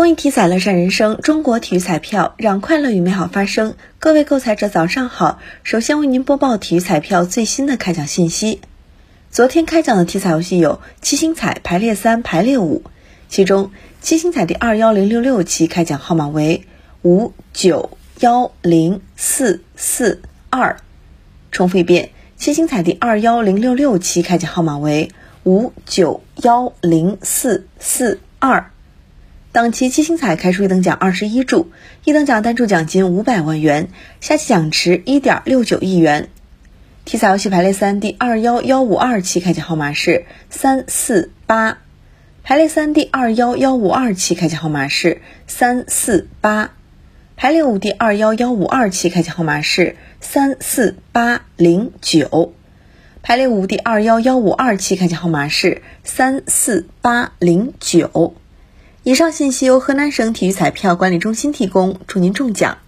公益体彩乐善人生，中国体育彩票让快乐与美好发生。各位购彩者早上好，首先为您播报体育彩票最新的开奖信息。昨天开奖的体彩游戏有七星彩排列三、排列五，其中七星彩第二幺零六六期开奖号码为五九幺零四四二。重复一遍，七星彩第二幺零六六期开奖号码为五九幺零四四二。当期七星彩开出一等奖二十一注，一等奖单注奖金五百万元，下期奖池一点六九亿元。体彩游戏排列三第二幺幺五二期开奖号码是三四八，排列三第二幺幺五二期开奖号码是三四八，排列五第二幺幺五二期开奖号码是三四八零九，排列五第二幺幺五二期开奖号码是三四八零九。以上信息由河南省体育彩票管理中心提供，祝您中奖。